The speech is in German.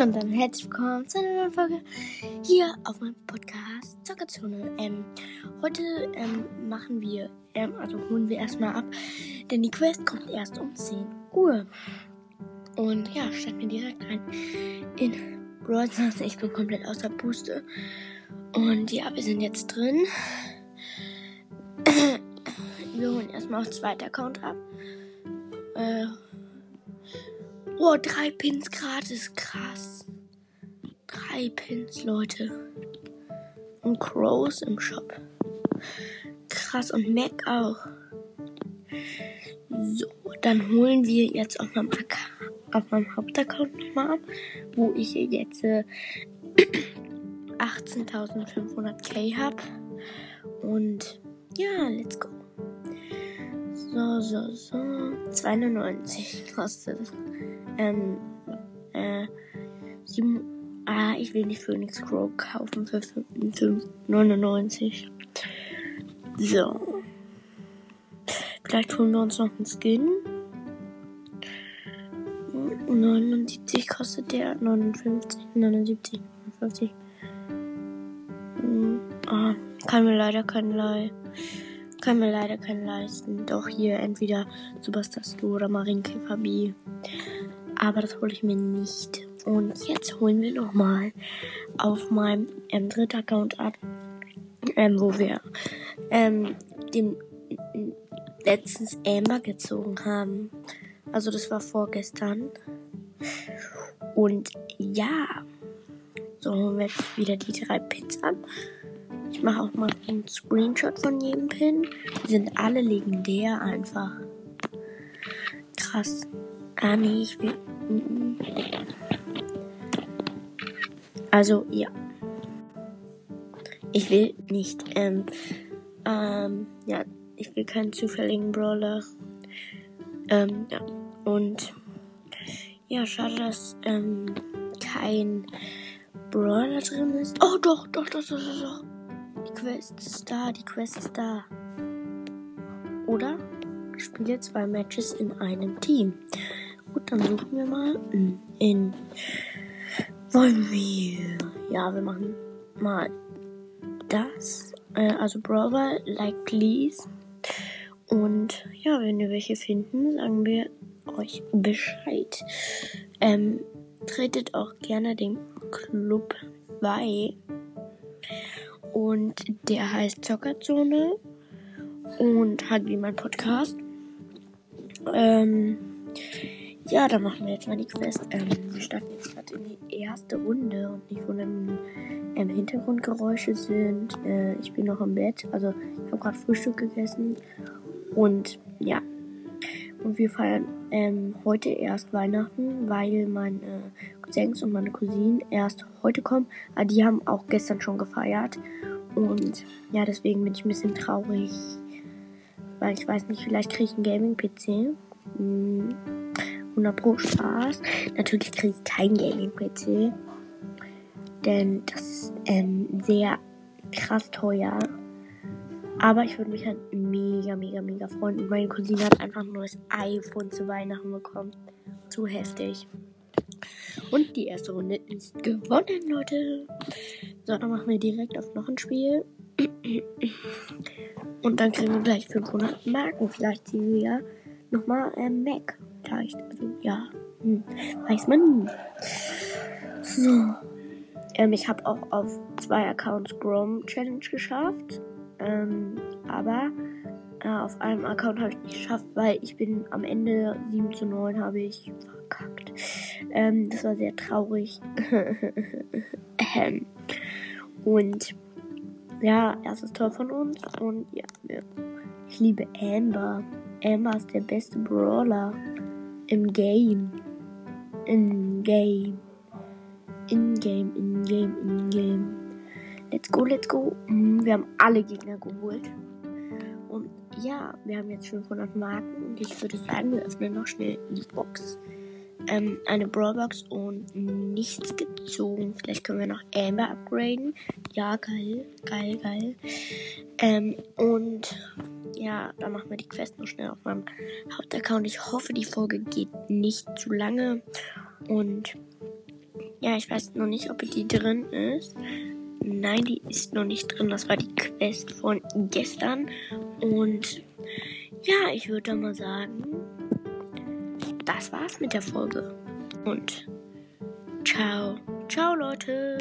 Hallo und dann herzlich willkommen zu einer neuen Folge hier auf meinem Podcast Zockerzone. Ähm, heute ähm, machen wir, ähm, also holen wir erstmal ab, denn die Quest kommt erst um 10 Uhr. Und ja, starten wir direkt rein in Brawl. Ich bin komplett aus der Puste. Und ja, wir sind jetzt drin. Wir holen erstmal auf zweiter Account ab. Äh, Oh, drei Pins gratis. Krass. Drei Pins, Leute. Und Crows im Shop. Krass. Und Mac auch. So, dann holen wir jetzt auf meinem, auf meinem Hauptaccount nochmal ab, wo ich jetzt äh, 18.500k habe. Und ja, let's go. So, so, so. 2,99 kostet es ähm, äh, 7, ah, ich will nicht Phoenix Crow kaufen für 5,99. So. Vielleicht holen wir uns noch einen Skin. 79 kostet der, 59, 79, 59. Hm, ah, kann mir leider keinen Leih. Kann mir leider keinen leisten. Doch hier entweder Superstar Stu oder Marienkäfer B. Aber das hole ich mir nicht. Und jetzt holen wir nochmal auf meinem ähm, dritten Account ab, ähm, wo wir ähm, den letztens Amber gezogen haben. Also das war vorgestern. Und ja, so holen wir jetzt wieder die drei Pins ab. Ich mache auch mal einen Screenshot von jedem Pin. Die sind alle legendär einfach. Krass. Ah nee, ich will. Also, ja. Ich will nicht, ähm, ähm, ja, ich will keinen zufälligen Brawler. Ähm, ja. Und, ja, schade, dass, ähm, kein Brawler drin ist. Oh, doch, doch, doch, doch, doch, doch. Die Quest ist da, die Quest ist da. Oder? Spiele zwei Matches in einem Team. Gut, dann suchen wir mal in. Wollen wir. Ja, wir machen mal das. Äh, also Brother, like please. Und ja, wenn wir welche finden, sagen wir euch Bescheid. Ähm, tretet auch gerne dem Club bei. Und der heißt Zockerzone und hat wie mein Podcast. Ähm, ja, dann machen wir jetzt mal die Quest. Ähm, wir starten jetzt gerade in die erste Runde und nicht wundern, ähm, Hintergrundgeräusche sind. Äh, ich bin noch im Bett, also ich habe gerade Frühstück gegessen und ja. Und wir feiern ähm, heute erst Weihnachten, weil meine Cousins und meine Cousinen erst heute kommen. Aber die haben auch gestern schon gefeiert. Und ja, deswegen bin ich ein bisschen traurig. Weil ich weiß nicht, vielleicht kriege ich einen Gaming-PC. Hm. 100 Pro Spaß. Natürlich kriege ich kein Gaming-PC. Denn das ist ähm, sehr krass teuer. Aber ich würde mich halt mega, mega, mega freuen. Und meine Cousine hat einfach ein neues iPhone zu Weihnachten bekommen. Zu heftig. Und die erste Runde ist gewonnen, Leute. So, dann machen wir direkt auf noch ein Spiel. Und dann kriegen wir gleich 500 Marken. Vielleicht ziehen wir ja nochmal ähm, Mac vielleicht. Also, ja. Hm. Weiß man nie. So. Ähm, ich habe auch auf zwei Accounts Chrome Challenge geschafft. Ähm, aber äh, auf einem Account habe ich nicht geschafft, weil ich bin am Ende 7 zu 9 habe ich verkackt. Ähm, das war sehr traurig. und ja, erstes Tor von uns. Und ja, ich liebe Amber. Amber ist der beste Brawler. Im Game. In Game. In Game, in Game, in Game. Let's go, let's go. Mm, wir haben alle Gegner geholt. Und ja, wir haben jetzt 500 Marken. Und ich würde sagen, wir öffnen noch schnell die Box. Ähm, eine Brawlbox und nichts gezogen. Vielleicht können wir noch Amber upgraden. Ja, geil, geil, geil. Ähm, und ja, dann machen wir die Quest noch schnell auf meinem Hauptaccount. Ich hoffe, die Folge geht nicht zu lange. Und ja, ich weiß noch nicht, ob die drin ist. Nein, die ist noch nicht drin. Das war die Quest von gestern. Und ja, ich würde mal sagen, das war's mit der Folge. Und ciao, ciao Leute.